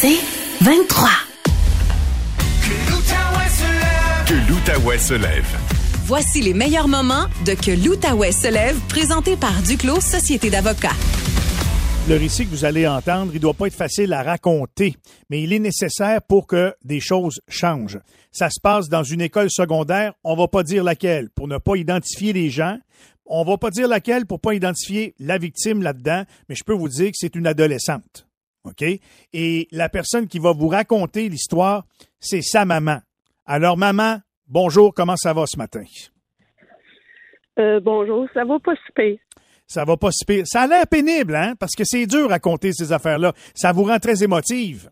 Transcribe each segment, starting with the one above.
C'est 23. Que l'Outaouais se lève. Voici les meilleurs moments de Que l'Outaouais se lève, présenté par Duclos Société d'avocats. Le récit que vous allez entendre, il doit pas être facile à raconter, mais il est nécessaire pour que des choses changent. Ça se passe dans une école secondaire, on va pas dire laquelle, pour ne pas identifier les gens. On va pas dire laquelle pour pas identifier la victime là-dedans, mais je peux vous dire que c'est une adolescente. OK? Et la personne qui va vous raconter l'histoire, c'est sa maman. Alors, maman, bonjour, comment ça va ce matin? Euh, bonjour, ça va pas si pire. Ça va pas si pire. Ça a l'air pénible, hein? Parce que c'est dur à raconter ces affaires-là. Ça vous rend très émotive.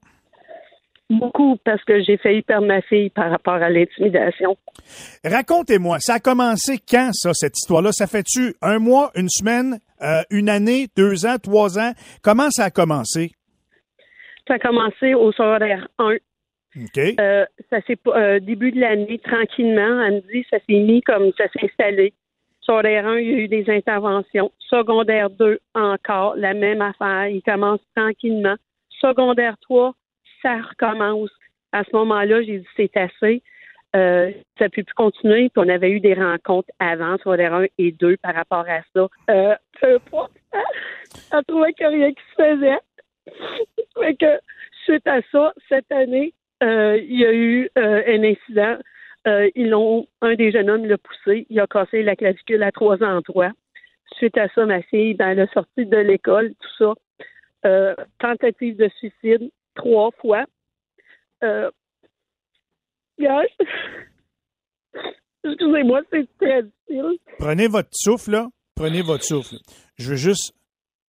Beaucoup parce que j'ai failli perdre ma fille par rapport à l'intimidation. Racontez-moi, ça a commencé quand, ça, cette histoire-là? Ça fait-tu un mois, une semaine, euh, une année, deux ans, trois ans? Comment ça a commencé? Ça a commencé au secondaire 1. OK. Euh, ça s'est euh, début de l'année, tranquillement, elle me dit, ça s'est mis comme ça s'est installé. Secondaire 1, il y a eu des interventions. Secondaire 2, encore, la même affaire. Il commence tranquillement. Secondaire 3, ça recommence. À ce moment-là, j'ai dit, c'est assez. Euh, ça ne peut plus continuer. Puis on avait eu des rencontres avant, secondaire 1 et 2, par rapport à ça. Euh, peu importe. Elle trouvait qu'il n'y a rien qui se faisait. Suite à ça, cette année, euh, il y a eu euh, un incident. Euh, ils l'ont, un des jeunes hommes l'a poussé, il a cassé la clavicule à trois endroits. Suite à ça, ma fille, ben, elle a sorti de l'école, tout ça. Tentative de suicide trois fois. Gars, Excusez-moi, c'est très difficile. Prenez votre souffle, là. Prenez votre souffle. Je veux juste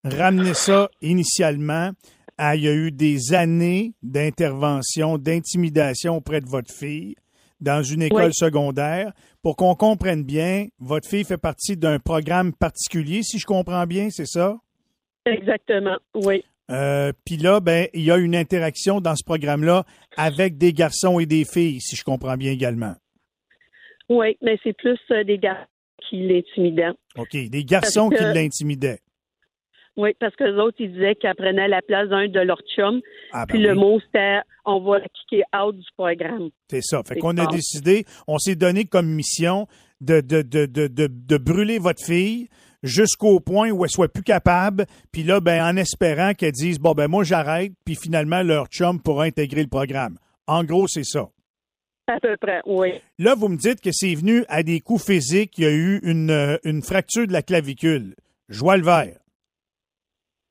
ramener ça initialement à il y a eu des années d'intervention, d'intimidation auprès de votre fille dans une école Oui. secondaire. Pour qu'on comprenne bien, votre fille fait partie d'un programme particulier, si je comprends bien, c'est ça? Exactement, oui. Euh, Puis là, ben, il y a une interaction dans ce programme-là avec des garçons et des filles, si je comprends bien également. Oui, mais c'est plus euh, des gars qui l'intimidaient. OK. Des garçons qui l'intimidaient. Oui, parce que les autres, ils disaient qu'elle prenait la place d'un de leurs chums. Ah, ben puis le mot, c'était on va la kicker out du programme. C'est ça. Fait qu'on a décidé, on s'est donné comme mission de, de, de, de, de, de brûler votre fille jusqu'au point où elle soit plus capable. Puis là, ben, en espérant qu'elle dise, bon, ben, moi, j'arrête. Puis finalement, leur chum pourra intégrer le programme. En gros, c'est ça. À peu près, oui. Là, vous me dites que c'est venu à des coups physiques. Il y a eu une, euh, une fracture de la clavicule. Joie le vert.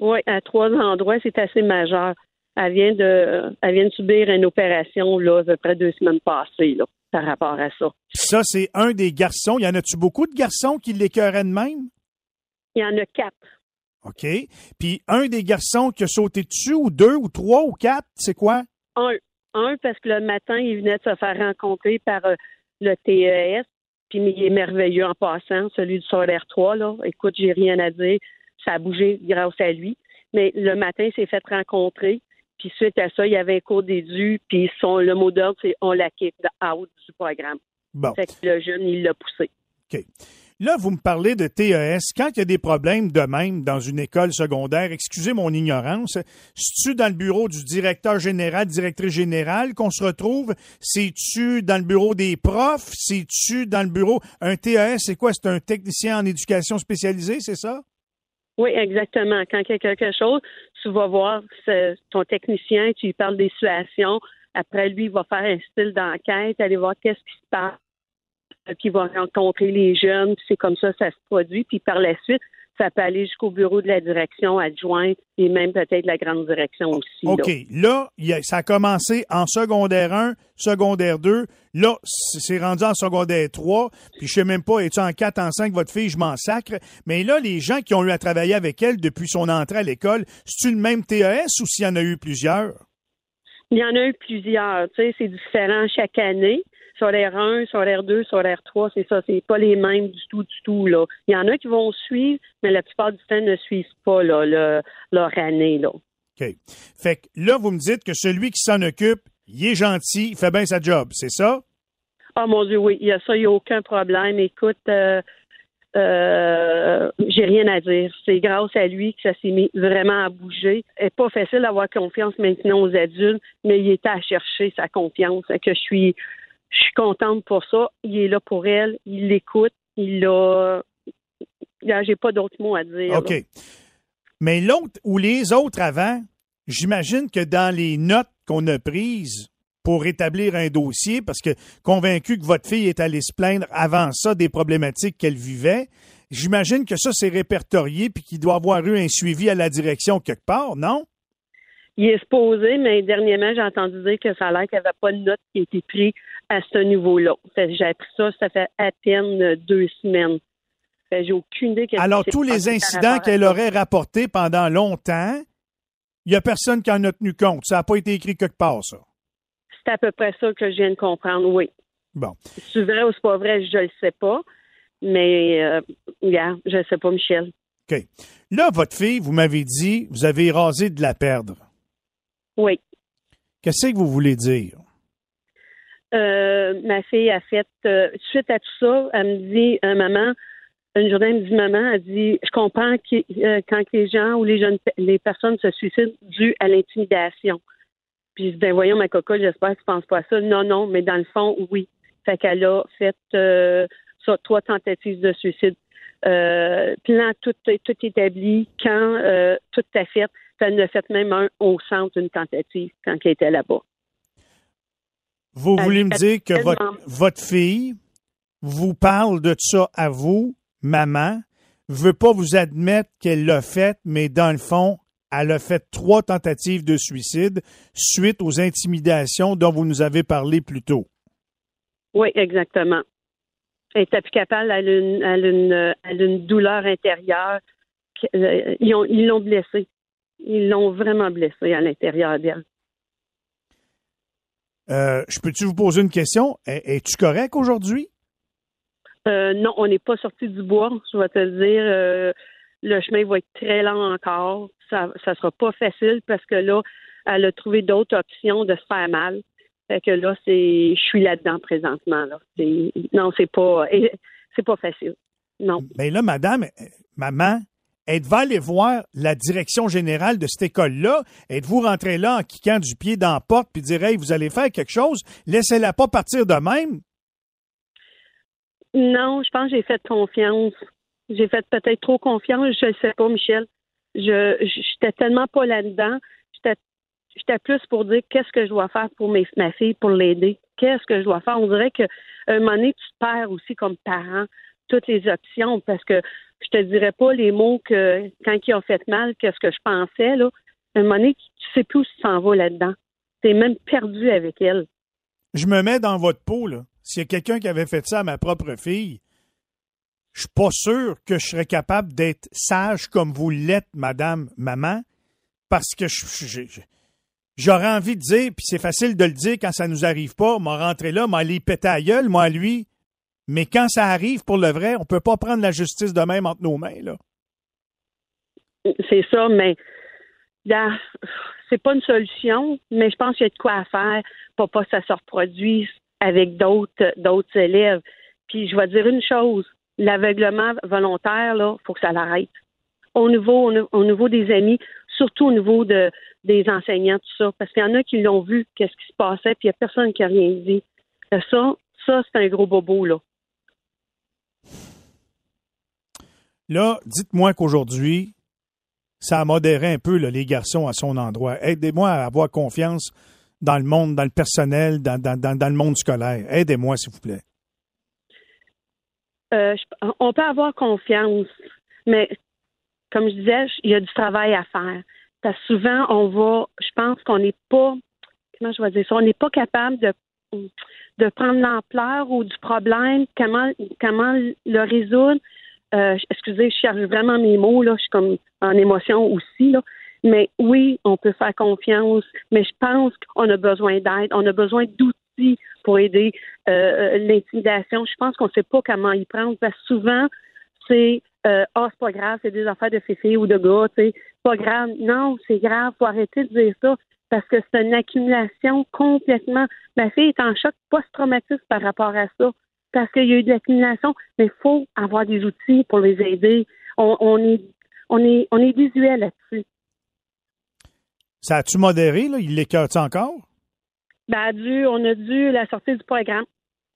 Oui, à trois endroits, c'est assez majeur. Elle vient de elle vient de subir une opération là, à peu près deux semaines passées, là, par rapport à ça. Ça, c'est un des garçons. Y en a-tu beaucoup de garçons qui l'écœuraient de même? Il y en a quatre. OK. Puis un des garçons qui a sauté dessus, ou deux, ou trois, ou quatre, c'est quoi? Un. Un, parce que le matin, il venait de se faire rencontrer par euh, le TES. Puis il est merveilleux en passant, celui du solaire 3, là. Écoute, j'ai rien à dire. Ça a bougé grâce à lui. Mais le matin, il s'est fait rencontrer. Puis suite à ça, il y avait un cours d'édu. Puis son, le mot d'ordre, c'est on la kick out du programme. Bon. Fait que le jeune, il l'a poussé. OK. Là, vous me parlez de TES. Quand il y a des problèmes de même dans une école secondaire, excusez mon ignorance, c'est-tu dans le bureau du directeur général, directrice générale qu'on se retrouve? C'est-tu dans le bureau des profs? C'est-tu dans le bureau... Un TES, c'est quoi? C'est un technicien en éducation spécialisée, c'est ça? Oui, exactement. Quand il y a quelque chose, tu vas voir ton technicien, tu lui parles des situations. Après, lui, il va faire un style d'enquête, aller voir qu'est-ce qui se passe. Euh, Puis il va rencontrer les jeunes, puis c'est comme ça ça se produit. Puis par la suite, ça peut aller jusqu'au bureau de la direction adjointe et même peut-être la grande direction aussi. OK. Là, ça a commencé en secondaire 1, secondaire 2. Là, c'est rendu en secondaire 3. Puis je sais même pas, es-tu en 4, en 5, votre fille, je m'en sacre. Mais là, les gens qui ont eu à travailler avec elle depuis son entrée à l'école, c'est-tu le même TES ou s'il y en a eu plusieurs? Il y en a eu plusieurs. Tu sais, c'est différent chaque année sur l'air 1, sur l'air 2, sur l'air 3, c'est ça, c'est pas les mêmes du tout, du tout, là. Il y en a qui vont suivre, mais la plupart du temps ne suivent pas, là, leur année, là. OK. Fait que là, vous me dites que celui qui s'en occupe, il est gentil, il fait bien sa job, c'est ça? Ah, mon Dieu, oui, il y a ça, il n'y a aucun problème. Écoute, euh, euh, j'ai rien à dire. C'est grâce à lui que ça s'est mis vraiment à bouger. C'est pas facile d'avoir confiance maintenant aux adultes, mais il était à chercher sa confiance. Que je suis, je suis contente pour ça. Il est là pour elle. Il l'écoute. Il a. J'ai pas d'autres mots à dire. OK. Mais l'autre ou les autres avant, j'imagine que dans les notes qu'on a prises pour établir un dossier, parce que convaincu que votre fille est allée se plaindre avant ça des problématiques qu'elle vivait, j'imagine que ça, c'est répertorié puis qu'il doit avoir eu un suivi à la direction quelque part, non? Il est supposé, mais dernièrement, j'ai entendu dire que ça a l'air qu'il n'y avait pas de note qui a été prise à ce niveau-là. J'ai appris ça, ça fait à peine deux semaines. J'ai aucune idée. Alors, tous les incidents qu'elle aurait rapportés pendant longtemps, il n'y a personne qui en a tenu compte. Ça n'a pas été écrit quelque part, ça. C'est à peu près ça que je viens de comprendre, oui. Bon. C'est vrai ou c'est pas vrai, je ne le sais pas. Mais, euh, je ne sais pas, Michel. OK. Là, votre fille, vous m'avez dit, vous avez rasé de la perdre. Oui. Qu'est-ce que vous voulez dire? Euh, ma fille a fait, euh, suite à tout ça, elle me dit, euh, maman, une journée, elle me dit, maman, elle dit, je comprends que, quand les gens ou les jeunes, les personnes se suicident dû à l'intimidation. Puis je dis, ben voyons, ma cocotte, j'espère que tu penses pas à ça. Non, non, mais dans le fond, oui. Fait qu'elle a fait ça, trois tentatives de suicide. plan tout, tout établi, quand tout a fait. Elle fait même un au centre d'une tentative quand elle était là-bas. Vous voulez me dire que votre, fille vous parle de ça à vous, maman, veut pas vous admettre qu'elle l'a fait, mais dans le fond, elle a fait trois tentatives de suicide suite aux intimidations dont vous nous avez parlé plus tôt. Oui, exactement. Elle plus capable, elle a une, une, douleur intérieure. Euh, ils l'ont blessée. Ils l'ont vraiment blessée à l'intérieur d'elle. Euh, je peux-tu vous poser une question? Es-tu correct aujourd'hui? Euh, non, on n'est pas sorti du bois, je vais te le dire. Euh, le chemin va être très lent encore. Ça ne sera pas facile parce que là, elle a trouvé d'autres options de se faire mal. Fait que là, c'est je suis là-dedans présentement. Là. Non, c'est pas c'est pas facile. Non. Mais là, madame, maman, Êtes-vous allé voir la direction générale de cette école-là? Êtes-vous rentré là en cliquant du pied dans la porte puis dire Hey, vous allez faire quelque chose? Laissez-la pas partir de même? Non, je pense que j'ai fait confiance. J'ai fait peut-être trop confiance, je ne sais pas, Michel. Je j'étais tellement pas là-dedans. J'étais plus pour dire qu'est-ce que je dois faire pour mes, ma fille pour l'aider? Qu'est-ce que je dois faire? On dirait qu'à un moment donné, tu perds aussi comme parent toutes les options parce que je te dirais pas les mots que quand ils ont fait mal, qu'est-ce que je pensais, là. À un moment tu sais plus où tu s'en vas là-dedans. Tu es même perdu avec elle. Je me mets dans votre peau, là. S'il y a quelqu'un qui avait fait ça à ma propre fille, je suis pas sûr que je serais capable d'être sage comme vous l'êtes, madame, maman, parce que j'aurais envie de dire, puis c'est facile de le dire quand ça nous arrive pas, m'a rentré là, m'a allé péter à gueule, moi, lui, mais quand ça arrive pour le vrai, on ne peut pas prendre la justice de même entre nos mains. Là. C'est ça, mais c'est pas une solution, mais je pense qu'il y a de quoi à faire pour pas que ça se reproduise avec d'autres d'autres élèves. Puis je vais dire une chose, l'aveuglement volontaire, là, faut que ça l'arrête. Au niveau, au niveau des amis, surtout au niveau de, des enseignants, tout ça, parce qu'il y en a qui l'ont vu, qu'est-ce qui se passait, puis il n'y a personne qui a rien dit. Ça, ça, c'est un gros bobo, là. Là, dites-moi qu'aujourd'hui, ça a modéré un peu les garçons à son endroit. Aidez-moi à avoir confiance dans le monde, dans le personnel, dans, le monde scolaire. Aidez-moi, s'il vous plaît. Euh, on peut avoir confiance, mais comme je disais, il y a du travail à faire. Parce que souvent, on va, je pense qu'on n'est pas, comment je vais dire ça, on n'est pas capable de, de prendre l'ampleur ou du problème, comment, comment le résoudre. Euh, excusez, je cherche vraiment mes mots, là, je suis comme en émotion aussi, là. Mais oui, on peut faire confiance, mais je pense qu'on a besoin d'aide, on a besoin d'outils pour aider euh, l'intimidation. Je pense qu'on ne sait pas comment y prendre souvent, c'est euh, ah, c'est pas grave, c'est des affaires de filles ou de gars, sais, pas grave. Non, c'est grave, faut arrêter de dire ça parce que c'est une accumulation complètement. Ma fille est en choc post-traumatique par rapport à ça parce qu'il y a eu de l'accumulation, mais il faut avoir des outils pour les aider. On, on est on est on est visuel là-dessus. Ça a-tu modéré, là? Il l'écœure encore? Ben, dû, on a dû la sortir du programme.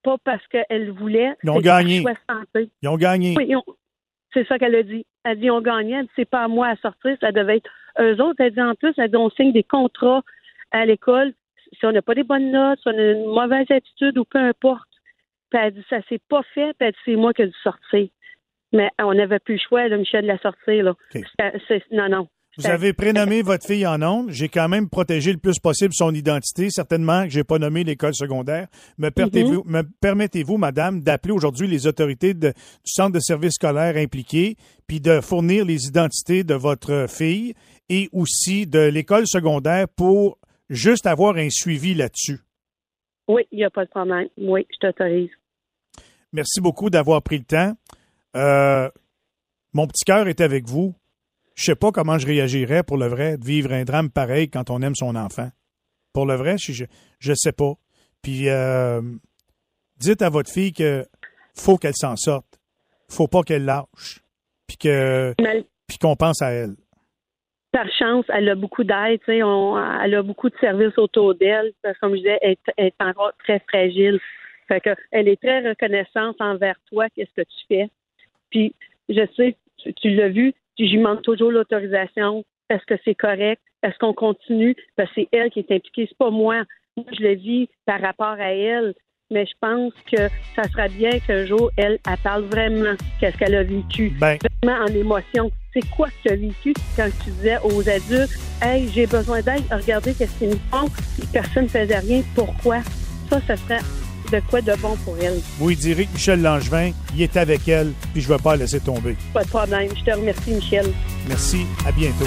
Pas parce qu'elle voulait. Ils ont gagné. Ils ont gagné. Oui, c'est ça qu'elle a dit. Elle dit on gagnait. Elle dit c'est pas à moi à sortir, ça devait être eux autres. Elle dit en plus, elle dit on signe des contrats à l'école. Si on n'a pas des bonnes notes, si on a une mauvaise attitude ou peu importe. Puis elle dit ça s'est pas fait, puis elle dit c'est moi qui ai dû sortir. Mais on n'avait plus le choix, de Michel, de la sortir. Là. non, non. Vous avez prénommé votre fille en ondes. J'ai quand même protégé le plus possible son identité. Certainement que j'ai pas nommé l'école secondaire. Me, permettez-vous, me permettez-vous, madame, d'appeler aujourd'hui les autorités du centre de services scolaires impliqués, puis de fournir les identités de votre fille et aussi de l'école secondaire pour juste avoir un suivi là-dessus? Oui, il n'y a pas de problème. Oui, je t'autorise. Merci beaucoup d'avoir pris le temps. Euh, mon petit cœur est avec vous je sais pas comment je réagirais pour le vrai de vivre un drame pareil quand on aime son enfant. Pour le vrai, je je sais pas. Puis euh, dites à votre fille que faut qu'elle s'en sorte. Faut pas qu'elle lâche. Puis que puis qu'on pense à elle. Par chance, elle a beaucoup d'aide, elle a beaucoup de services autour d'elle. Comme je disais, elle, est encore très fragile. Fait que elle est très reconnaissante envers toi, qu'est-ce que tu fais. Puis je sais, tu l'as vu, puis je lui demande toujours l'autorisation. Est-ce que c'est correct? Est-ce qu'on continue? Parce que c'est elle qui est impliquée, c'est pas moi. Moi, je le vis par rapport à elle. Mais je pense que ça sera bien qu'un jour, elle, elle parle vraiment qu'est-ce qu'elle a vécu. Ben. Vraiment en émotion. C'est quoi que tu as vécu quand tu disais aux adultes, hey, j'ai besoin d'aide, regardez qu'est-ce qu'ils me font, personne ne faisait rien. Pourquoi? Ça, ça serait de quoi de bon pour elle. Oui, dirait que Michel Langevin, il est avec elle, puis je ne vais pas la laisser tomber. Pas de problème. Je te remercie, Michel. Merci. À bientôt.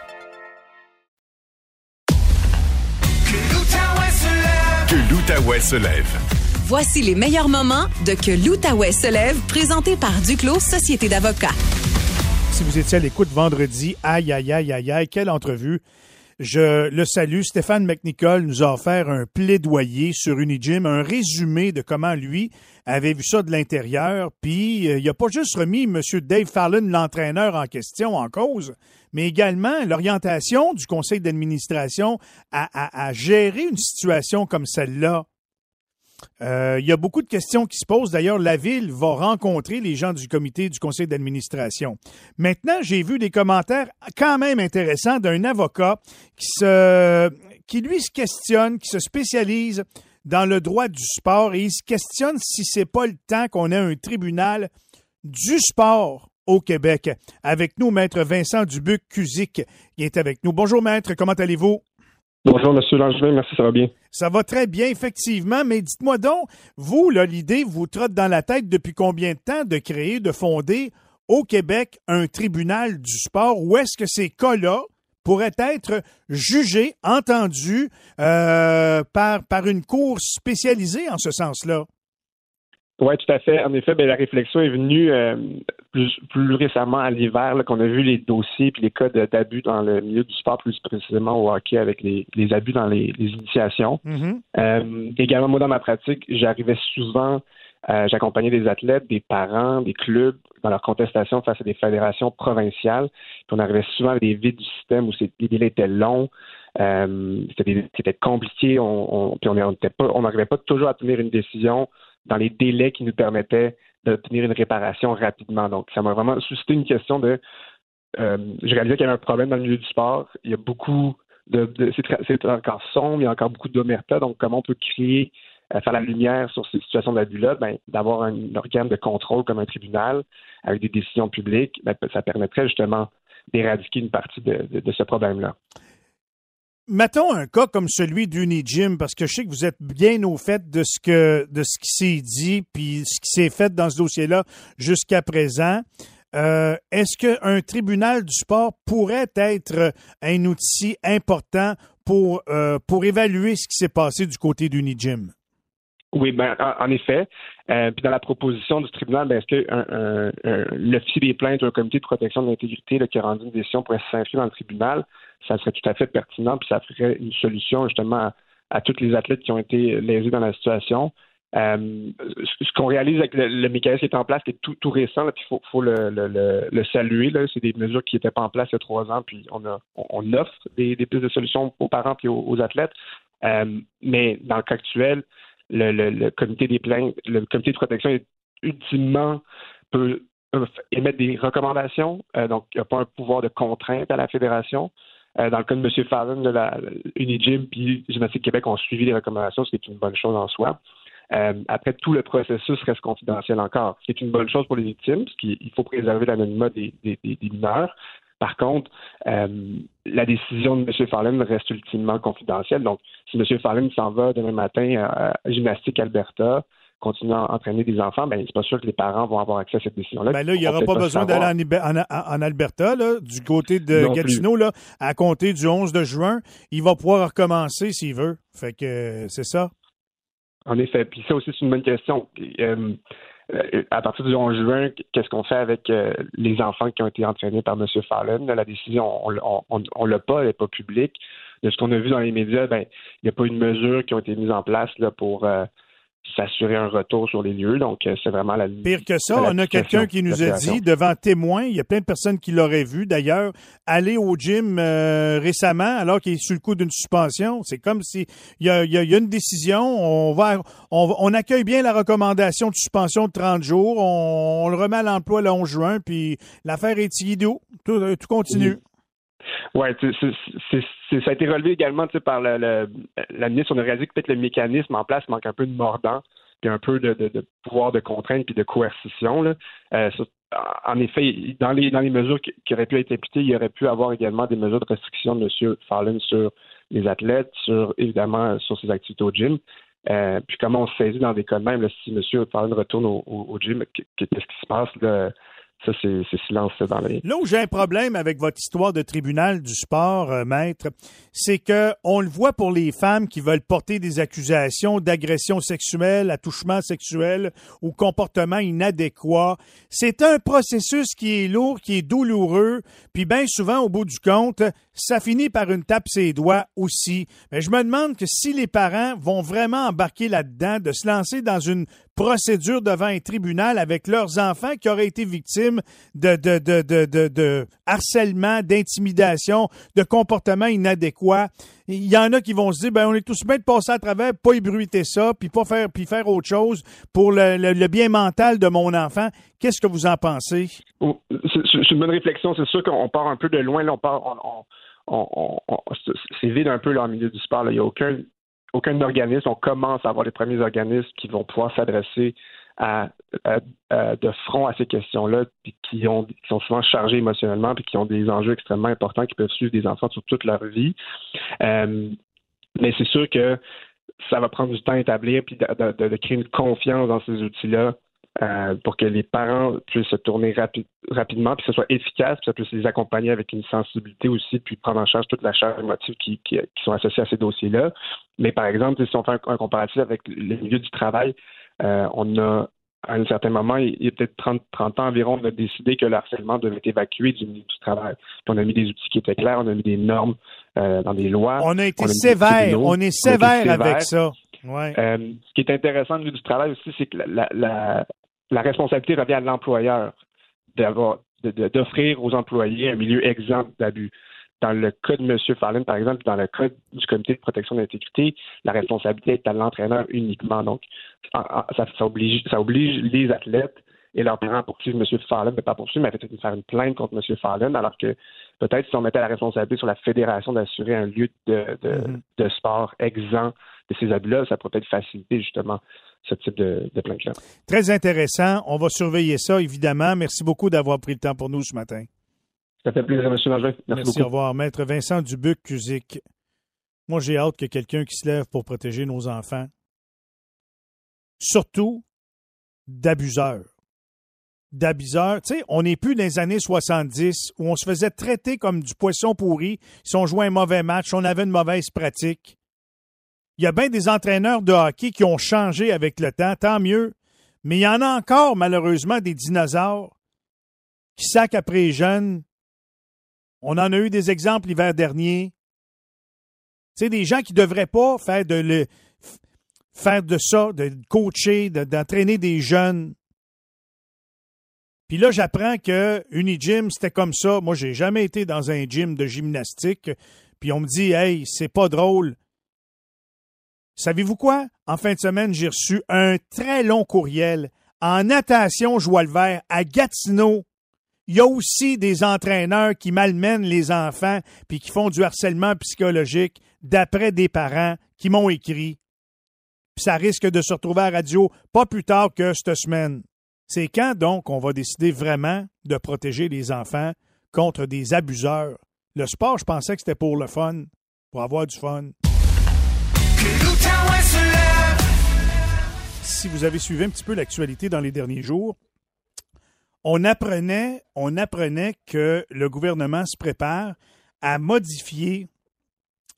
Que l'Outaouais se lève. Voici les meilleurs moments de Que l'Outaouais se lève, présenté par Duclos Société d'avocats. Si vous étiez à l'écoute vendredi, aïe, aïe, aïe, aïe, aïe, quelle entrevue. Je le salue. Stéphane McNicol nous a offert un plaidoyer sur Unigym, un résumé de comment lui avait vu ça de l'intérieur. Puis, euh, il n'a pas juste remis M. Dave Fallon, l'entraîneur en question, en cause, mais également l'orientation du conseil d'administration à, gérer une situation comme celle-là. Euh, il y a beaucoup de questions qui se posent. D'ailleurs, la ville va rencontrer les gens du comité du conseil d'administration. Maintenant, j'ai vu des commentaires quand même intéressants d'un avocat qui se, qui lui se questionne, qui se spécialise dans le droit du sport et il se questionne si c'est pas le temps qu'on ait un tribunal du sport au Québec. Avec nous, Maître Vincent Dubuc-Cusic, qui est avec nous. Bonjour, Maître, comment allez-vous? Bonjour, M. Langevin, merci, ça va bien. Ça va très bien, effectivement, mais dites-moi donc, vous, l'idée vous trotte dans la tête depuis combien de temps de créer, de fonder au Québec un tribunal du sport? Où est-ce que ces cas-là pourraient être jugés, entendus euh, par, par une cour spécialisée en ce sens-là? Oui, tout à fait. En effet, ben, la réflexion est venue euh, plus, plus récemment à l'hiver, qu'on a vu les dossiers et les cas d'abus dans le milieu du sport, plus précisément au hockey avec les, les abus dans les, les initiations. Mm-hmm. euh, également, moi, dans ma pratique, j'arrivais souvent Euh, J'accompagnais des athlètes, des parents, des clubs dans leur contestation face à des fédérations provinciales. Puis on arrivait souvent avec des vides du système où les délais étaient longs. Euh, C'était compliqué. On, on, puis on n'arrivait pas, pas toujours à tenir une décision dans les délais qui nous permettaient d'obtenir une réparation rapidement. Donc, ça m'a vraiment suscité une question de euh, je réalisais qu'il y avait un problème dans le milieu du sport. Il y a beaucoup de, c'est encore sombre, il y a encore beaucoup d'omerta. Donc, comment on peut créer, euh, faire la lumière sur ces situations d'abus-là, ben, d'avoir un, organe de contrôle comme un tribunal avec des décisions publiques, ben, ça permettrait justement d'éradiquer une partie de, ce problème-là. Mettons un cas comme celui d'Unijim, parce que je sais que vous êtes bien au fait de ce que de ce qui s'est dit puis ce qui s'est fait dans ce dossier-là jusqu'à présent. Euh, est-ce qu'un tribunal du sport pourrait être un outil important pour, euh, pour évaluer ce qui s'est passé du côté d'Unijim? Oui, ben, en, effet. Euh, puis dans la proposition du tribunal, ben, est-ce que l'officier des plaintes ou un comité de protection de l'intégrité qui a rendu une décision pourrait s'inscrire dans le tribunal? Ça serait tout à fait pertinent, puis ça ferait une solution justement à, à tous les athlètes qui ont été lésés dans la situation. Euh, ce qu'on réalise avec le, mécanisme qui est en place, qui est tout, tout récent, puis il faut, le, le, le, saluer. C'est des mesures qui n'étaient pas en place il y a trois ans, puis on, a, on offre des, des pistes de solutions aux parents et aux, athlètes. Euh, mais dans le cas actuel, le, comité des plaintes, le comité de protection ultimement peut émettre des recommandations, euh, donc il n'y a pas un pouvoir de contrainte à la fédération. dans le cas de M. Fallon de la Unigym puis Gymnastique Québec ont suivi les recommandations, ce qui est une bonne chose en soi. Euh, après, tout le processus reste confidentiel encore. C'est une bonne chose pour les victimes, parce qu'il faut préserver l'anonymat des, mineurs. Par contre, euh, la décision de M. Fallon reste ultimement confidentielle. Donc, si M. Fallon s'en va demain matin à, Gymnastique Alberta, continue à entraîner des enfants, ben c'est pas sûr que les parents vont avoir accès à cette décision-là. Ben là, il n'y aura pas besoin d'aller en, Alberta, là, du côté de Gatineau, là, à compter du 11 de juin. Il va pouvoir recommencer s'il veut. Fait que c'est ça. En effet. Puis ça aussi, c'est une bonne question. Euh, à partir du 11 juin, qu'est-ce qu'on fait avec euh, les enfants qui ont été entraînés par M. Fallon? La décision, on ne l'a pas, elle n'est pas publique. De ce qu'on a vu dans les médias, ben, il n'y a pas une mesure qui a été mise en place pour s'assurer un retour sur les lieux. Donc, euh, c'est vraiment la Pire que ça, on a quelqu'un qui nous a dit, devant témoin, il y a plein de personnes qui l'auraient vu d'ailleurs, aller au gym euh, récemment alors qu'il est sur le coup d'une suspension. C'est comme si il y a, une décision, on va on, accueille bien la recommandation de suspension de 30 jours, on, le remet à l'emploi le 11 juin, puis l'affaire est idiot. Tout, tout continue. Oui, ça a été relevé également par le, la ministre. On a réalisé que peut-être le mécanisme en place manque un peu de mordant, puis un peu de, pouvoir de contrainte puis de coercition. Euh, en effet, dans les, mesures qui, auraient pu être imputées, il y aurait pu avoir également des mesures de restriction de M. Fallon sur les athlètes, sur évidemment sur ses activités au gym. Euh, puis comment on se saisit dans des cas de même, si M. Fallon retourne au, au gym, qu'est-ce qui se passe? Là? Ça, c'est silence dans. Là où j'ai un problème avec votre histoire de tribunal du sport, euh, maître, c'est que on le voit pour les femmes qui veulent porter des accusations d'agression sexuelle, attouchement sexuel ou comportement inadéquat. C'est un processus qui est lourd, qui est douloureux, puis bien souvent, au bout du compte, ça finit par une tape ses doigts aussi. Mais je me demande que si les parents vont vraiment embarquer là-dedans, de se lancer dans une procédure devant un tribunal avec leurs enfants qui auraient été victimes de, harcèlement, d'intimidation, de comportement inadéquat. Il y en a qui vont se dire, ben, on est tous bien de passer à travers, pas ébruiter ça, puis pas faire, puis faire autre chose pour le, bien mental de mon enfant. Qu'est-ce que vous en pensez? C'est une bonne réflexion. C'est sûr qu'on part un peu de loin. Là, on part, c'est vide un peu là, en milieu du sport. Il n'y a aucun aucun organisme, on commence à avoir les premiers organismes qui vont pouvoir s'adresser de front à ces questions-là, qui, ont, qui sont souvent chargés émotionnellement, puis qui ont des enjeux extrêmement importants, qui peuvent suivre des enfants sur toute leur vie. Euh, mais c'est sûr que ça va prendre du temps à établir, puis de créer une confiance dans ces outils-là euh, pour que les parents puissent se tourner rapidement, puis que ce soit efficace, puis ça puisse les accompagner avec une sensibilité aussi, puis prendre en charge toute la charge émotive qui, qui, sont associées à ces dossiers-là. Mais par exemple, si on fait un, comparatif avec le milieu du travail, euh, on a à un certain moment, il y a peut-être 30, 30 ans environ, on a décidé que le harcèlement devait être évacué du milieu du travail. Puis on a mis des outils qui étaient clairs, on a mis des normes euh, dans des lois. On a été sévère, on est sévère avec ça. Ouais. Euh, ce qui est intéressant du travail aussi, c'est que la, la, la, responsabilité revient à l'employeur d'avoir d'offrir aux employés un milieu exempt d'abus. Dans le cas de M. Fallon, par exemple, dans le cas du comité de protection de l'intégrité, la responsabilité est à l'entraîneur uniquement. Donc, ça, ça, oblige, ça oblige les athlètes et leurs parents à poursuivre M. Fallon, mais pas poursuivre, mais peut-être faire une plainte contre M. Fallon, alors que peut-être si on mettait la responsabilité sur la fédération d'assurer un lieu de, de, mm-hmm. sport exempt de ces abus-là, ça pourrait peut-être faciliter justement ce type de, de plainte-là. Très intéressant. On va surveiller ça, évidemment. Merci beaucoup d'avoir pris le temps pour nous ce matin. Ça fait plaisir, M. Langevin. Merci, Merci au revoir. Maître Vincent Dubuc-Cusic. Moi, j'ai hâte que quelqu'un qui se lève pour protéger nos enfants, surtout d'abuseurs. D'abuseurs. Tu sais, on n'est plus dans les années 70 où on se faisait traiter comme du poisson pourri si on jouait un mauvais match, on avait une mauvaise pratique. Il y a bien des entraîneurs de hockey qui ont changé avec le temps, tant mieux. Mais il y en a encore, malheureusement, des dinosaures qui sacent après les jeunes. On en a eu des exemples l'hiver dernier. Tu sais, des gens qui ne devraient pas faire de, le, faire de ça, de coacher, d'entraîner des jeunes. Puis là, j'apprends que Unigym, c'était comme ça. Moi, j'ai jamais été dans un gym de gymnastique. Puis on me dit, hey, c'est pas drôle. Savez-vous quoi? En fin de semaine, j'ai reçu un très long courriel en natation joie le vert à Gatineau. Il y a aussi des entraîneurs qui malmènent les enfants puis qui font du harcèlement psychologique d'après des parents qui m'ont écrit. Ça risque de se retrouver à la radio pas plus tard que cette semaine. C'est quand donc on va décider vraiment de protéger les enfants contre des abuseurs? Le sport, je pensais que c'était pour le fun, pour avoir du fun. Si vous avez suivi un petit peu l'actualité dans les derniers jours, on apprenait, que le gouvernement se prépare à modifier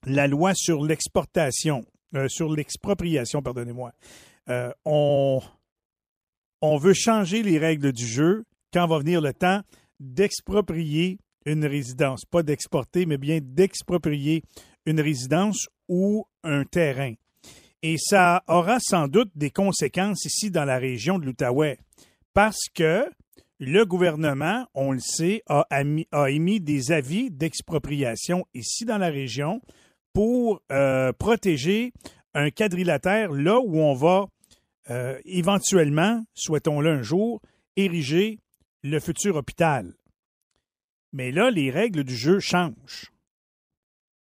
la loi sur l'exportation, euh, sur l'expropriation, pardonnez-moi. Euh, on veut changer les règles du jeu quand va venir le temps d'exproprier une résidence, pas d'exporter, mais bien d'exproprier une résidence ou un terrain. Et ça aura sans doute des conséquences ici dans la région de l'Outaouais, parce que le gouvernement, on le sait, a, émis des avis d'expropriation ici dans la région pour euh, protéger un quadrilatère là où on va euh, éventuellement, souhaitons-le un jour, ériger le futur hôpital. Mais là, les règles du jeu changent.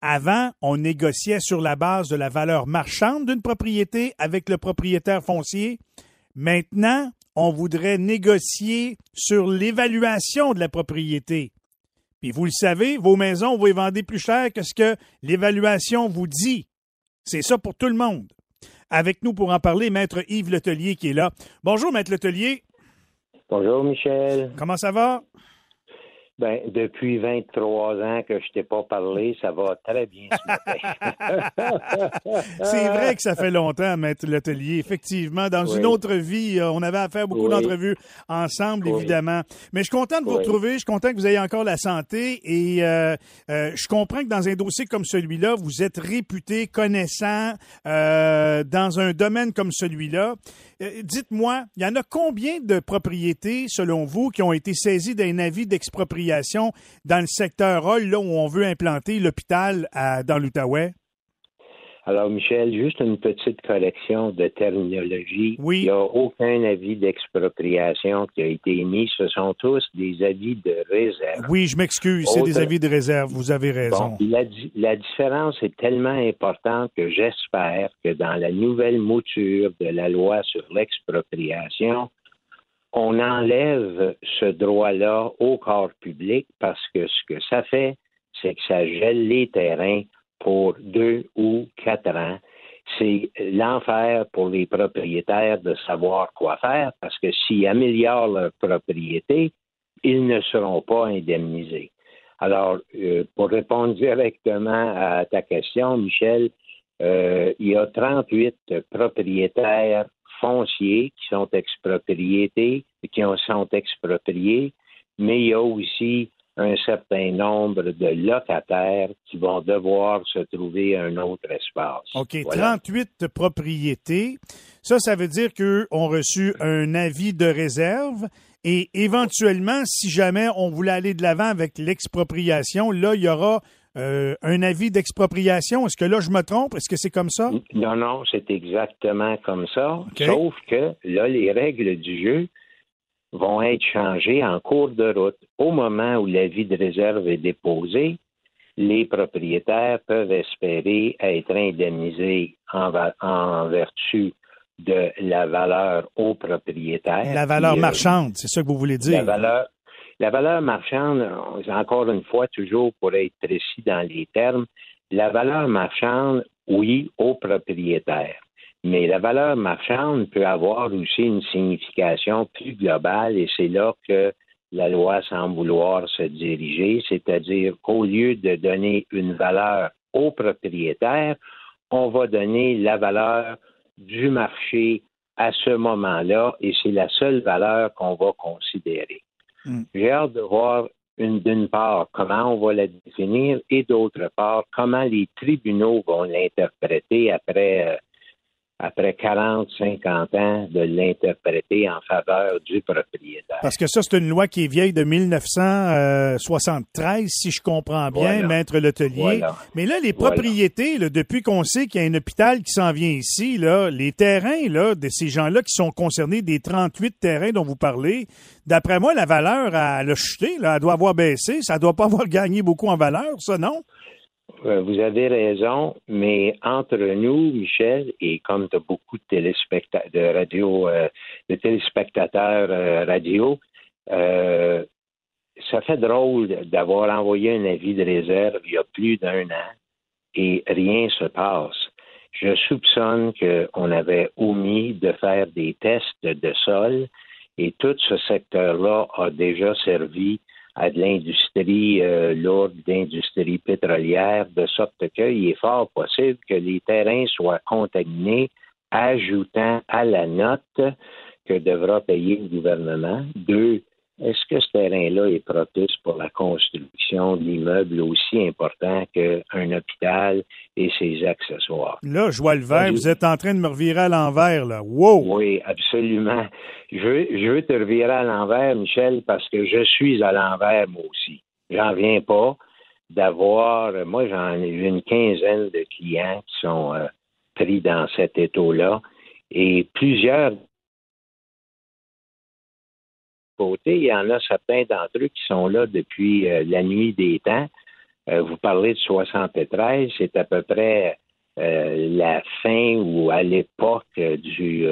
Avant, on négociait sur la base de la valeur marchande d'une propriété avec le propriétaire foncier. Maintenant, on voudrait négocier sur l'évaluation de la propriété. Puis vous le savez, vos maisons, vous les vendez plus cher que ce que l'évaluation vous dit. C'est ça pour tout le monde. Avec nous pour en parler, Maître Yves Letelier qui est là. Bonjour, Maître Letelier. Bonjour, Michel. Comment ça va? Ben, depuis 23 ans que je t'ai pas parlé, ça va très bien ce matin. C'est vrai que ça fait longtemps, Maître L'Atelier. Effectivement, dans une autre vie, euh, on avait à faire beaucoup d'entrevues ensemble, évidemment. Mais je suis content de vous retrouver. Je suis content que vous ayez encore la santé. Et euh, euh, je comprends que dans un dossier comme celui-là, vous êtes réputé, connaissant dans un domaine comme celui-là. Dites-moi, il y en a combien de propriétés, selon vous, qui ont été saisies d'un avis d'expropriation dans le secteur Hall, là où on veut implanter l'hôpital dans l'Outaouais? Alors, Michel, juste une petite correction de terminologie. Oui. Il n'y a aucun avis d'expropriation qui a été émis. Ce sont tous des avis de réserve. Oui, je m'excuse. C'est des avis de réserve. Vous avez raison. la, la, différence est tellement importante que j'espère que dans la nouvelle mouture de la loi sur l'expropriation, on enlève ce droit-là au corps public parce que ce que ça fait, c'est que ça gèle les terrains pour deux ou quatre ans. C'est l'enfer pour les propriétaires de savoir quoi faire parce que s'ils améliorent leur propriété, ils ne seront pas indemnisés. Alors, euh, pour répondre directement à ta question, Michel, euh, il y a 38 propriétaires fonciers qui sont expropriés, qui sont expropriés, mais il y a aussi un certain nombre de locataires qui vont devoir se trouver un autre espace. OK, Voilà. 38 propriétés. Ça, ça veut dire qu'eux ont reçu un avis de réserve et éventuellement, si jamais on voulait aller de l'avant avec l'expropriation, là, il y aura euh, un avis d'expropriation. Est-ce que là, je me trompe? Est-ce que c'est comme ça? Non, non, c'est exactement comme ça. Sauf que là, les règles du jeu vont être changées en cours de route. Au moment où l'avis de réserve est déposé, les propriétaires peuvent espérer être indemnisés en, vertu de la valeur aux propriétaires. La valeur Puis, euh, marchande, c'est ça que vous voulez dire? La valeur, la valeur marchande, encore une fois, toujours pour être précis dans les termes, la valeur marchande, oui, aux propriétaires. Mais la valeur marchande peut avoir aussi une signification plus globale et c'est là que la loi semble vouloir se diriger, c'est-à-dire qu'au lieu de donner une valeur aux propriétaires, on va donner la valeur du marché à ce moment-là et c'est la seule valeur qu'on va considérer. Mm. J'ai hâte de voir une- d'une part comment on va la définir et d'autre part comment les tribunaux vont l'interpréter après, euh, après 40, 50 ans de l'interpréter en faveur du propriétaire. Parce que ça, c'est une loi qui est vieille de 1973, si je comprends bien, Voilà. Maître Letelier. Voilà. Mais là, les Voilà. propriétés, là, depuis qu'on sait qu'il y a un hôpital qui s'en vient ici, là, les terrains là, de ces gens-là qui sont concernés, des 38 terrains dont vous parlez, d'après moi, la valeur, elle a chuté, là, elle doit avoir baissé. Ça doit pas avoir gagné beaucoup en valeur, ça, non? Euh, Vous avez raison, mais entre nous, Michel, et comme as beaucoup de téléspectateurs de radio, euh, de téléspectateurs euh, radio, ça fait drôle d'avoir envoyé un avis de réserve il y a plus d'un an et rien se passe. Je soupçonne qu'on avait omis de faire des tests de sol et tout ce secteur-là a déjà servi à de l'industrie euh, lourde, d'industrie pétrolière, de sorte qu'il est fort possible que les terrains soient contaminés, ajoutant à la note que devra payer le gouvernement. Deux, est-ce que ce terrain-là est propice pour la construction d'immeubles aussi importants qu'un hôpital et ses accessoires? Là, je vois le vert, vous êtes en train de me revirer à l'envers, là. Wow! Oui, absolument. Je veux, je veux te revirer à l'envers, Michel, parce que je suis à l'envers, moi aussi. J'en viens pas d'avoir, moi, j'en ai eu une quinzaine de clients qui sont euh, pris dans cet étau-là et plusieurs il y en a certains d'entre eux qui sont là depuis euh, la nuit des temps. Euh, vous parlez de 73, c'est à peu près euh, la fin ou à l'époque du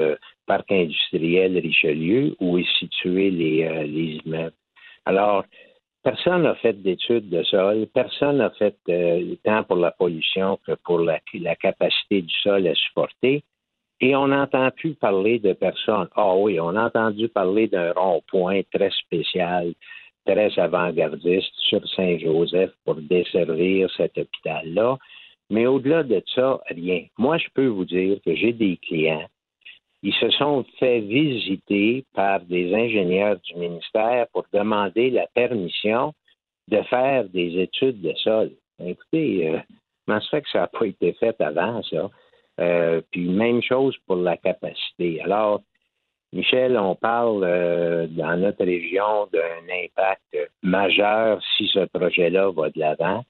parc industriel Richelieu où est situé les, les immeubles. Alors, personne n'a fait d'études de sol, personne n'a fait tant pour la pollution que pour la, la capacité du sol à supporter. Et on n'entend plus parler de personnes. Ah oui, on a entendu parler d'un rond-point très spécial, très avant-gardiste sur Saint-Joseph pour desservir cet hôpital-là. Mais au-delà de ça, rien. Moi, je peux vous dire que j'ai des clients. Ils se sont fait visiter par des ingénieurs du ministère pour demander la permission de faire des études de sol. Écoutez, euh, comment que ça n'a pas été fait avant, ça? Euh, puis même chose pour la capacité. Alors, Michel, on parle euh, dans notre région d'un impact majeur si ce projet-là va de l'avant,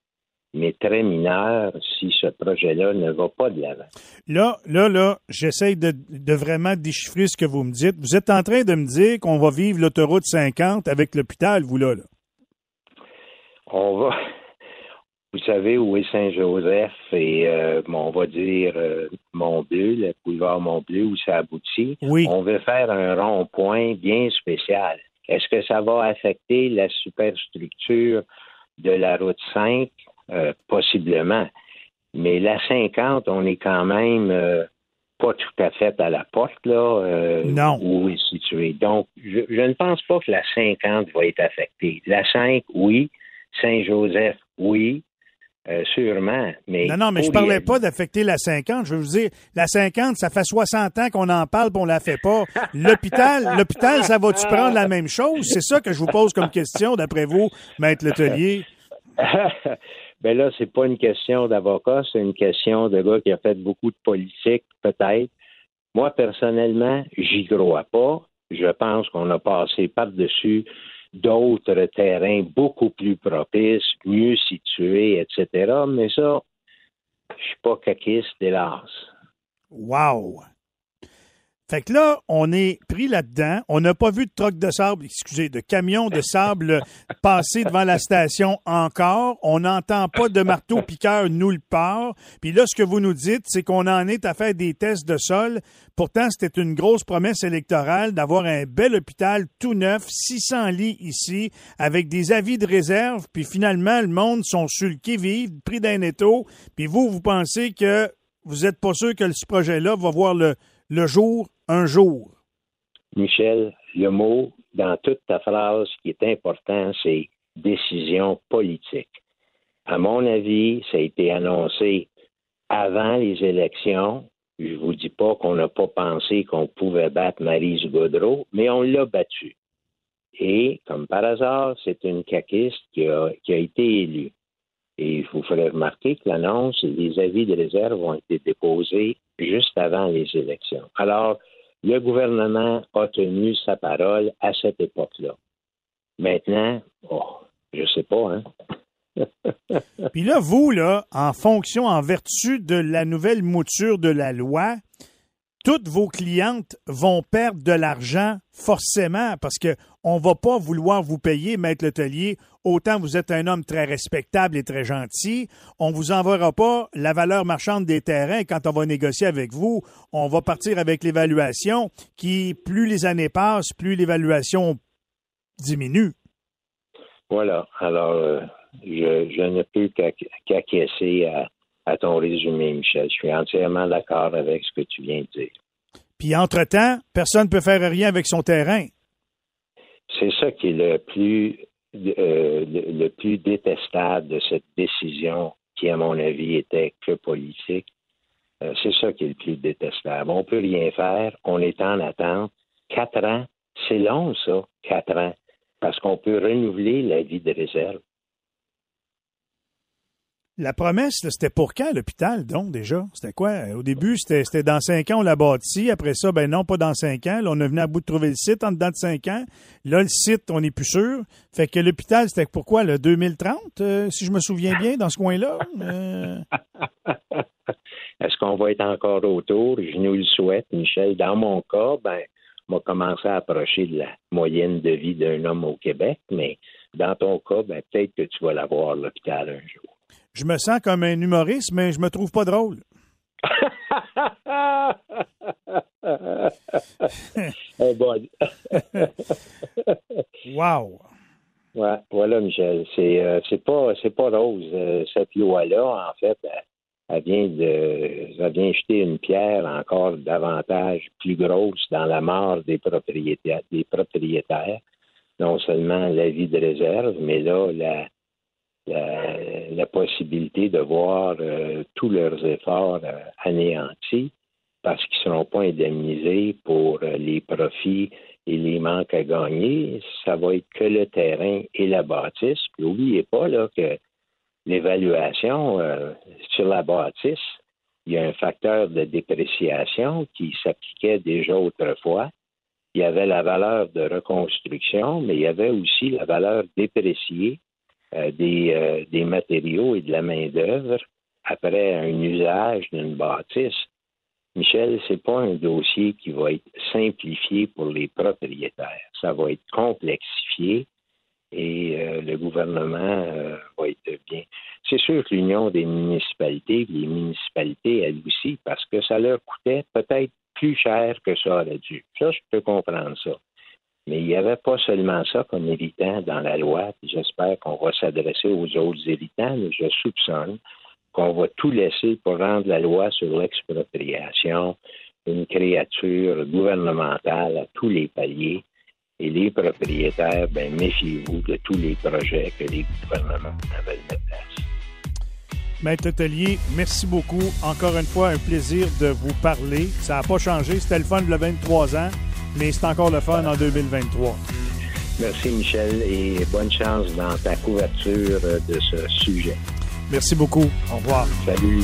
mais très mineur si ce projet-là ne va pas de l'avant. Là, là, là, j'essaye de, de vraiment déchiffrer ce que vous me dites. Vous êtes en train de me dire qu'on va vivre l'autoroute 50 avec l'hôpital, vous là, là. On va, vous savez où est Saint-Joseph et euh, bon, on va dire euh, Montbleu, le boulevard Montbleu, où ça aboutit. Oui. On veut faire un rond-point bien spécial. Est-ce que ça va affecter la superstructure de la route 5? Euh, possiblement. Mais la 50, on est quand même euh, pas tout à fait à la porte, là, euh, Non. où est situé. Donc, je, je ne pense pas que la 50 va être affectée. La 5, oui. Saint-Joseph, oui. Euh, sûrement. Mais non, non, mais je parlais pas d'affecter la 50. Je veux vous dire, la 50, ça fait 60 ans qu'on en parle, puis on la fait pas. L'hôpital, l'hôpital, ça va-tu prendre la même chose? C'est ça que je vous pose comme question, d'après vous, Maître Letelier. ben là, c'est pas une question d'avocat, c'est une question de gars qui a fait beaucoup de politique, peut-être. Moi, personnellement, j'y crois pas. Je pense qu'on a passé par-dessus d'autres terrains beaucoup plus propices, mieux situés, etc. Mais ça, je suis pas caquiste, hélas. Wow! Fait que là, on est pris là-dedans. On n'a pas vu de troc de sable, excusez, de camion de sable passer devant la station encore. On n'entend pas de marteau piqueur nulle part. Puis là, ce que vous nous dites, c'est qu'on en est à faire des tests de sol. Pourtant, c'était une grosse promesse électorale d'avoir un bel hôpital tout neuf, 600 lits ici, avec des avis de réserve. Puis finalement, le monde sont sur le qui-vive, pris d'un étau. Puis vous, vous pensez que vous n'êtes pas sûr que ce projet-là va voir le, le jour un jour. Michel, le mot dans toute ta phrase qui est important, c'est décision politique. À mon avis, ça a été annoncé avant les élections. Je vous dis pas qu'on n'a pas pensé qu'on pouvait battre Marise Gaudreau, mais on l'a battu. Et, comme par hasard, c'est une caquiste qui a, qui a été élue. Et je vous ferai remarquer que l'annonce, les avis de réserve ont été déposés juste avant les élections. Alors, le gouvernement a tenu sa parole à cette époque-là. Maintenant, oh, je sais pas, hein. Puis là, vous, là, en fonction, en vertu de la nouvelle mouture de la loi, toutes vos clientes vont perdre de l'argent forcément parce que on va pas vouloir vous payer, Maître Letelier. Autant vous êtes un homme très respectable et très gentil, on vous enverra pas la valeur marchande des terrains quand on va négocier avec vous. On va partir avec l'évaluation qui, plus les années passent, plus l'évaluation diminue. Voilà. Alors, euh, je, je ne peux qu'ac- qu'acquiescer à, à ton résumé, Michel. Je suis entièrement d'accord avec ce que tu viens de dire. Puis entre-temps, personne ne peut faire rien avec son terrain. C'est ça qui est le plus, euh, le, le plus détestable de cette décision qui, à mon avis, était que politique. Euh, c'est ça qui est le plus détestable. On peut rien faire. On est en attente. Quatre ans, c'est long, ça, quatre ans, parce qu'on peut renouveler la vie de réserve. La promesse, c'était pour quand l'hôpital, donc, déjà? C'était quoi? Au début, c'était c'était dans cinq ans, on l'a bâti. Après ça, ben non, pas dans cinq ans. Là, on est venu à bout de trouver le site en dedans de cinq ans. Là, le site, on n'est plus sûr. Fait que l'hôpital, c'était pourquoi, le 2030, euh, si je me souviens bien, dans ce coin-là? Euh, Est-ce qu'on va être encore autour? Je nous le souhaite, Michel. Dans mon cas, ben, on va commencer à approcher de la moyenne de vie d'un homme au Québec, mais dans ton cas, ben, peut-être que tu vas l'avoir, l'hôpital, un jour. Je me sens comme un humoriste, mais je me trouve pas drôle. Bonne. wow! Ouais, voilà, Michel. C'est euh, pas c'est pas rose. Euh, cette loi-là, en fait, elle, elle vient de elle vient jeter une pierre encore davantage plus grosse dans la mort des propriétaires des propriétaires. Non seulement la vie de réserve, mais là, la la, possibilité de voir euh, tous leurs efforts euh, anéantis parce qu'ils ne seront pas indemnisés pour euh, les profits et les manques à gagner. Ça va être que le terrain et la bâtisse. Puis n'oubliez pas là, que l'évaluation sur la bâtisse, il y a un facteur de dépréciation qui s'appliquait déjà autrefois. Il y avait la valeur de reconstruction, mais il y avait aussi la valeur dépréciée des, euh, des matériaux et de la main-d'œuvre après un usage d'une bâtisse. Michel, c'est pas un dossier qui va être simplifié pour les propriétaires. Ça va être complexifié et euh, le gouvernement euh, va être bien. C'est sûr que l'Union des municipalités, les municipalités, elles aussi, parce que ça leur coûtait peut-être plus cher que ça aurait dû. Ça, je peux comprendre ça. Mais il n'y avait pas seulement ça comme héritant dans la loi, j'espère qu'on va s'adresser aux autres héritants, mais je soupçonne qu'on va tout laisser pour rendre la loi sur l'expropriation une créature gouvernementale à tous les paliers. Et les propriétaires, ben, méfiez-vous de tous les projets que les gouvernements veulent mettre en place. Maître Hôtelier, merci beaucoup. Encore une fois, un plaisir de vous parler. Ça n'a pas changé. C'était le fun de 23 ans, mais c'est encore le fun en 2023. Merci, Michel, et bonne chance dans ta couverture de ce sujet. Merci beaucoup. Au revoir. Salut.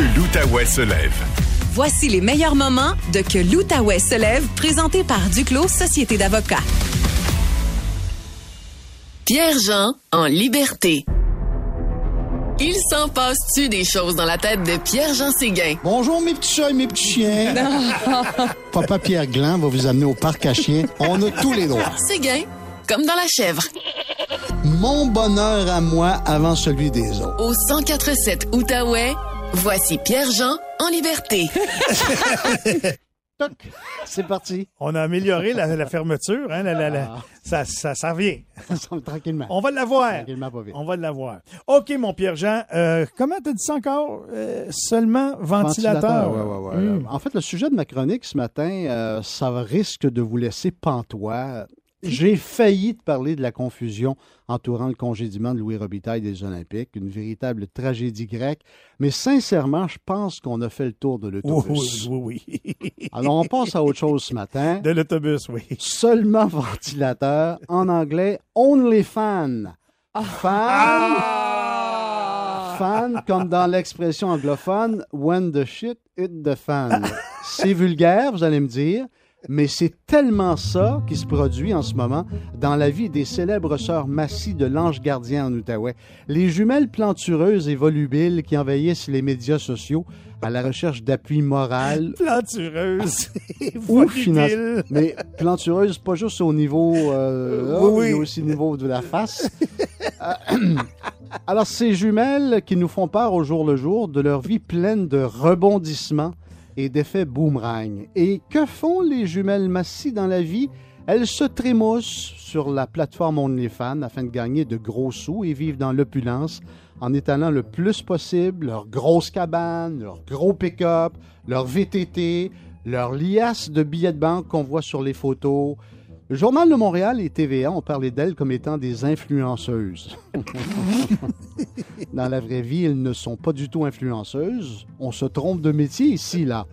Que l'Outaouais se lève. Voici les meilleurs moments de Que l'Outaouais se lève, présenté par Duclos Société d'avocats. Pierre-Jean en liberté. Il s'en passe-tu des choses dans la tête de Pierre-Jean Séguin? Bonjour mes petits chats et mes petits chiens. Papa Pierre Gland va vous amener au parc à chiens. On a tous les droits. Séguin, comme dans la chèvre. Mon bonheur à moi avant celui des autres. Au 1047 Outaouais, voici Pierre-Jean en liberté. Toc, C'est parti. On a amélioré la, la fermeture. Hein, la- la- la- Ah. ça, ça, ça revient. Tranquillement. On va l'avoir. Tranquillement, pas vite. On va l'avoir. OK, mon Pierre-Jean. euh, comment t'as dit ça encore? Euh, seulement ventilateur. ouais, ouais, ouais. Hmm. En fait, le sujet de ma chronique ce matin, euh, ça risque de vous laisser pantois. J'ai failli te parler de la confusion entourant le congédiement de Louis Robitaille des Olympiques, une véritable tragédie grecque. Mais sincèrement, je pense qu'on a fait le tour de l'autobus. oui, oui, oui. Alors, on passe à autre chose ce matin. De l'autobus, oui. Seulement ventilateur, en anglais, only fan. Fan, fan, comme dans l'expression anglophone, when the shit hit the fan. C'est vulgaire, vous allez me dire, mais c'est tellement ça qui se produit en ce moment dans la vie des célèbres sœurs Massy de l'Ange Gardien en Outaouais. Les jumelles plantureuses et volubiles qui envahissent les médias sociaux à la recherche d'appui moral Plantureuse. et ou financière. Mais plantureuse, pas juste au niveau, euh, Oui, oh, oui. mais aussi au niveau de la face. Euh, Alors, ces jumelles qui nous font part au jour le jour de leur vie pleine de rebondissements et d'effets boomerang. Et que font les jumelles Massy dans la vie? Elles se trémoussent sur la plateforme OnlyFans afin de gagner de gros sous et vivent dans l'opulence en étalant le plus possible leur grosse cabane, leur gros pick-up, leur VTT, leur liasse de billets de banque qu'on voit sur les photos. Le Journal de Montréal et TVA ont parlé d'elles comme étant des influenceuses. Dans la vraie vie, elles ne sont pas du tout influenceuses. On se trompe de métier ici, là.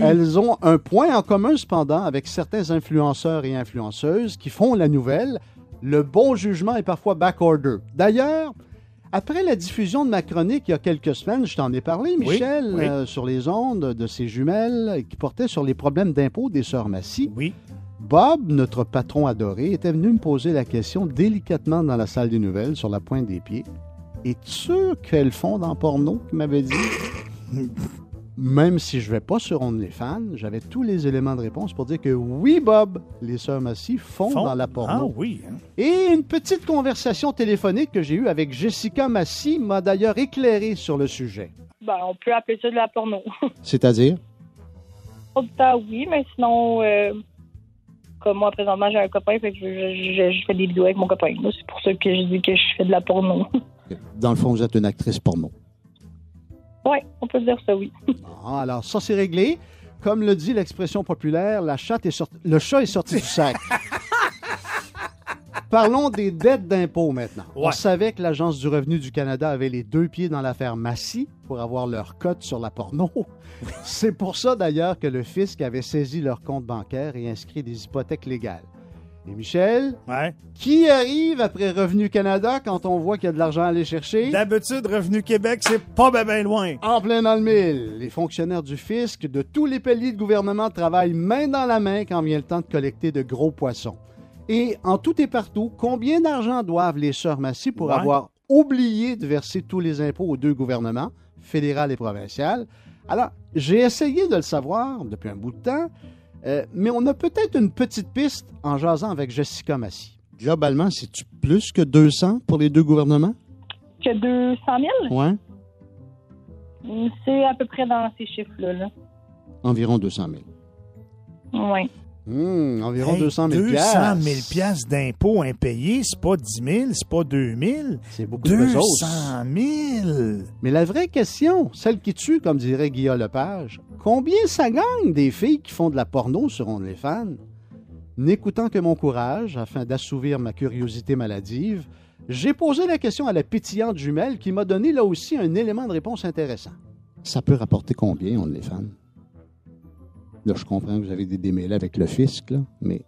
Elles ont un point en commun, cependant, avec certains influenceurs et influenceuses qui font la nouvelle. Le bon jugement est parfois backorder. D'ailleurs, après la diffusion de ma chronique il y a quelques semaines, je t'en ai parlé, Michel, oui. euh, sur les ondes de ces jumelles qui portaient sur les problèmes d'impôts des sœurs Massy. Oui. Bob, notre patron adoré, était venu me poser la question délicatement dans la salle des nouvelles, sur la pointe des pieds. Es-tu sûr qu'elles font dans porno, qu'il m'avait dit? Même si je vais pas sur OnlyFans, j'avais tous les éléments de réponse pour dire que oui, Bob, les sœurs Massy font, Font? dans la Ah porno. oui. hein. Et une petite conversation téléphonique que j'ai eue avec Jessica Massy m'a d'ailleurs éclairé sur le sujet. Ben, on peut appeler ça de la porno. C'est-à-dire? Du temps, oui, mais sinon, euh, comme moi, présentement, j'ai un copain, fait que je, je- je- je fais des vidéos avec mon copain. C'est pour ça que je dis que je fais de la porno. Dans le fond, vous êtes une actrice porno. oui, on peut dire ça, oui. Ah, alors, ça, c'est réglé. Comme le dit l'expression populaire, la chatte est sorti- le chat est sorti du sac. Parlons des dettes d'impôts maintenant. On savait que l'Agence du revenu du Canada avait les deux pieds dans l'affaire Massy pour avoir leur cote sur la porno. C'est pour ça d'ailleurs que le fisc avait saisi leur compte bancaire et inscrit des hypothèques légales. Et Michel, Ouais. qui arrive après Revenu Canada quand on voit qu'il y a de l'argent à aller chercher? D'habitude, Revenu Québec, c'est pas bien ben loin. En plein dans le mille. Les fonctionnaires du fisc de tous les paliers de gouvernement travaillent main dans la main quand vient le temps de collecter de gros poissons. Et en tout et partout, combien d'argent doivent les sœurs Massy pour Ouais. avoir oublié de verser tous les impôts aux deux gouvernements, fédéral et provincial? Alors, j'ai essayé de le savoir depuis un bout de temps, Euh, mais on a peut-être une petite piste en jasant avec Jessica Massy. Globalement, c'est-tu plus que 200 pour les deux gouvernements? Que 200 000? Ouais, C'est à peu près dans ces chiffres-là. Là. environ 200 000. Oui. Hmm, environ Hey, 200 000 200 000 piastres d'impôts impayés, c'est pas 10 000, c'est pas 2 000. C'est beaucoup de 200 pesos. 000. Mais la vraie question, celle qui tue, comme dirait Guillaume Lepage, combien ça gagne des filles qui font de la porno sur OnlyFans? N'écoutant que mon courage, afin d'assouvir ma curiosité maladive, j'ai posé la question à la pétillante jumelle qui m'a donné là aussi un élément de réponse intéressant. Ça peut rapporter combien, OnlyFans? Là, je comprends que vous avez des démêlés avec le fisc, là, mais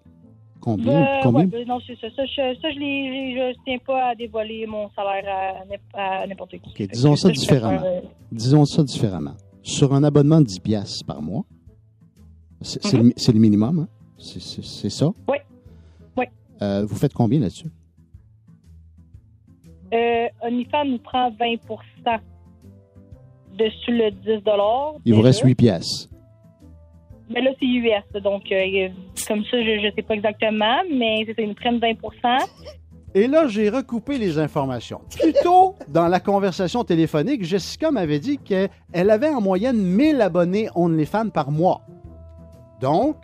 combien? Euh, combien? ouais, ben non, c'est ça. Ça, je, ça, je, l'ai- je tiens pas à dévoiler mon salaire à, n'im- à n'importe qui. OK, disons ça différemment. euh, Disons ça différemment. Sur un abonnement de 10 piastres par mois, c'est c'est le, minimum, hein? C'est- ça? Oui. Oui. Euh, vous faites combien là-dessus? Euh, OnlyFans nous prend 20% dessus le 10 Il vous reste 8 piastres. Mais là, c'est US, donc euh, comme ça, je ne sais pas exactement, mais c'est ils nous prennent 20 Et là, j'ai recoupé les informations. Plus tôt, dans la conversation téléphonique, Jessica m'avait dit qu'elle avait en moyenne 1000 abonnés OnlyFans par mois. Donc,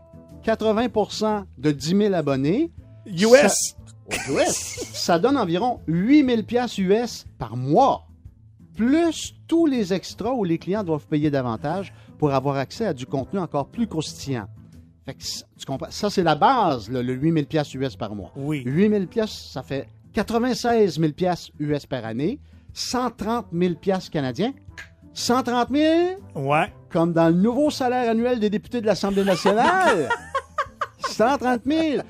80% de 10 000 abonnés. US. Ça, US. ça donne environ 8000 pièces US par mois. Plus tous les extras où les clients doivent payer davantage pour avoir accès à du contenu encore plus croustillant. Fait que ça- tu comprends? Ça, c'est la base, là, le 8000 pièces US par mois. Oui. 8000 pièces, ça fait 96 000 pièces US par année, 130 000 pièces canadiens. 130 000? Ouais. Comme dans le nouveau salaire annuel des députés de l'Assemblée nationale. 130 000.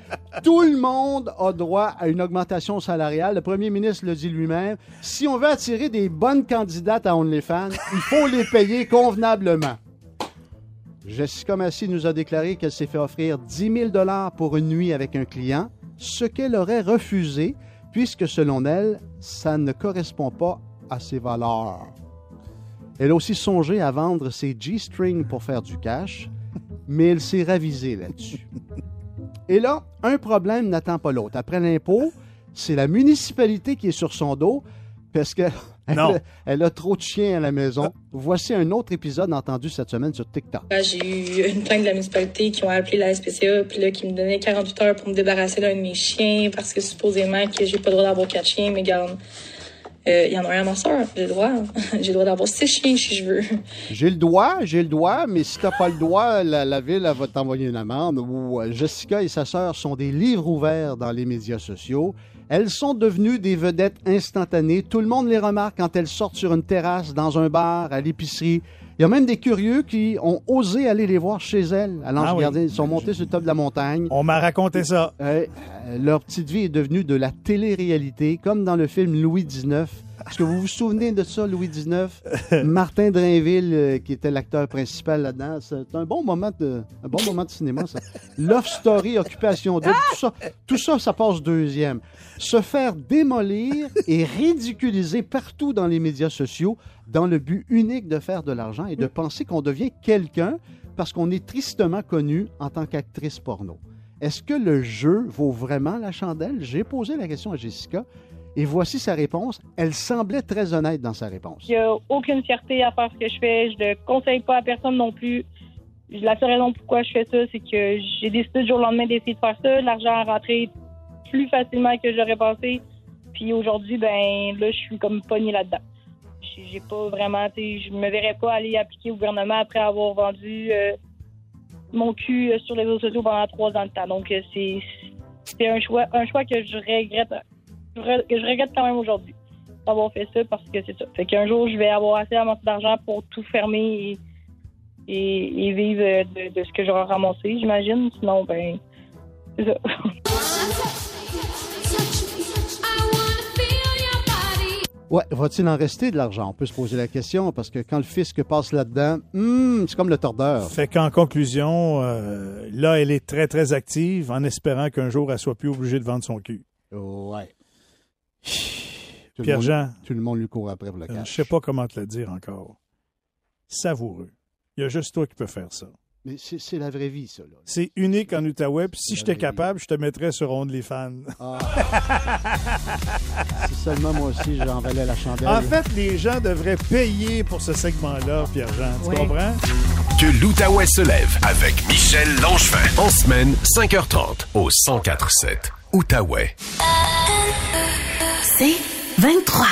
Tout le monde a droit à une augmentation salariale. Le premier ministre le dit lui-même. Si on veut attirer des bonnes candidates à OnlyFans, il faut les payer convenablement. Jessica Massy nous a déclaré qu'elle s'est fait offrir 10 000 pour une nuit avec un client, ce qu'elle aurait refusé, puisque selon elle, ça ne correspond pas à ses valeurs. Elle a aussi songé à vendre ses G-strings pour faire du cash, mais elle s'est ravisée là-dessus. Et là, un problème n'attend pas l'autre. Après l'impôt, c'est la municipalité qui est sur son dos parce qu'elle Non. elle a trop de chiens à la maison. Voici un autre épisode entendu cette semaine sur TikTok. Ah, J'ai eu une plainte de la municipalité qui ont appelé la SPCA, puis là, qui me donnait 48 heures pour me débarrasser d'un de mes chiens, parce que supposément que j'ai pas le droit d'avoir quatre chiens, mais garde. euh, Il y en a un à ma soeur, j'ai le droit. j'ai le droit d'avoir six chiens si je veux. J'ai le droit, j'ai le droit, mais si t'as pas le droit, la, la ville elle va t'envoyer une amende. Ou euh, Jessica et sa sœur sont des livres ouverts dans les médias sociaux. Elles sont devenues des vedettes instantanées. Tout le monde les remarque quand elles sortent sur une terrasse, dans un bar, à l'épicerie. Il y a même des curieux qui ont osé aller les voir chez elles à l'Ange Ah oui. Gardien. Ils sont montés sur le top de la montagne. On m'a raconté ça. Euh, euh, leur petite vie est devenue de la télé-réalité, comme dans le film Louis XIX. Est-ce que vous vous souvenez de ça, Louis XIX? Martin Drainville, euh, qui était l'acteur principal là-dedans. C'est un bon moment de, un bon moment de cinéma, ça. Love Story, Occupation Double, tout ça, tout ça, ça passe deuxième. Se faire démolir et ridiculiser partout dans les médias sociaux dans le but unique de faire de l'argent et de penser qu'on devient quelqu'un parce qu'on est tristement connu en tant qu'actrice porno. Est-ce que le jeu vaut vraiment la chandelle? J'ai posé la question à Jessica et voici sa réponse. Elle semblait très honnête dans sa réponse. Il n'y a aucune fierté à faire ce que je fais. Je ne le conseille pas à personne non plus. La seule raison pourquoi je fais ça, c'est que j'ai décidé du jour au lendemain d'essayer de faire ça. L'argent a rentré plus facilement que j'aurais pensé. Puis aujourd'hui, ben là, je suis comme pognée là-dedans. J'ai pas vraiment, je me verrais pas aller appliquer au gouvernement après avoir vendu euh, mon cul euh, sur les réseaux sociaux pendant trois ans de temps. Donc euh, c'est c'est un choix, un choix que je regrette, je regrette quand même aujourd'hui d'avoir fait ça parce que c'est ça. Fait qu'un jour, je vais avoir assez d'argent pour tout fermer et, vivre de, de ce que j'aurai ramassé, j'imagine. Sinon, ben, c'est ça. Ouais, va-t-il en rester de l'argent? On peut se poser la question parce que quand le fisc passe là-dedans, hmm, c'est comme le tordeur. Fait qu'en conclusion, euh, là, elle est très, très active en espérant qu'un jour, elle soit plus obligée de vendre son cul. Ouais. Pierre-Jean, Tout le monde lui court après pour le euh, cash. je sais pas comment te le dire encore. Savoureux. Il y a juste toi qui peux faire ça. Mais c'est la vraie vie, ça. Là. C'est unique en Outaouais. Puis si j'étais capable, je te mettrais sur OnlyFans. Ah. si seulement moi aussi, j'en valais la chandelle. en fait, les gens devraient payer pour ce segment-là, Pierre-Jean. Tu Oui. comprends? Que l'Outaouais se lève avec Michel Langevin. En semaine, 5h30 au 1047 Outaouais. C'est 23.